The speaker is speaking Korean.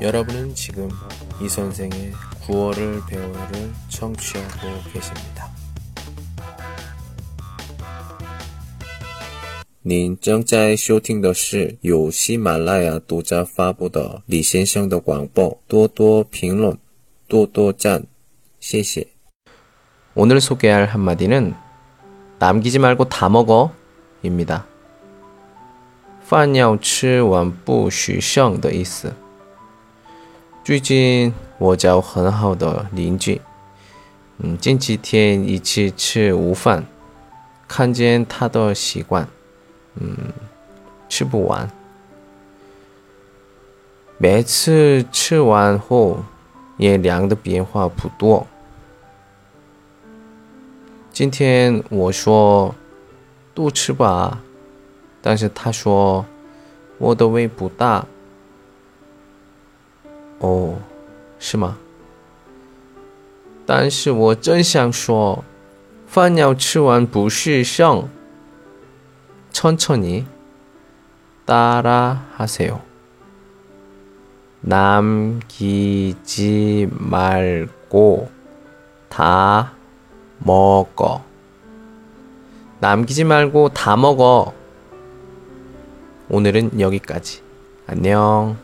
여러분은 지금 이 선생의 구월을 배워요를 청취하고 계십니다. 您正在收听的是由喜马拉雅独家发布的李先生的广播。多多评论，多多赞，谢谢。 오늘 소개할 한마디는 남기지 말고 다 먹어 입니다. 饭要吃完不许剩的意思。 最近我找很好的邻居，嗯，近几天一起吃午饭，看见他的习惯，嗯，吃不完。每次吃完后也量的变化不多。今天我说多吃吧，但是他说我的胃不大。 哦，是吗？但是我真想说，饭要吃完不是剩。천천히따라하세요。 남기지 말고 다 먹어. 남기지 말고 다 먹어. 오늘은 여기까지. 안녕.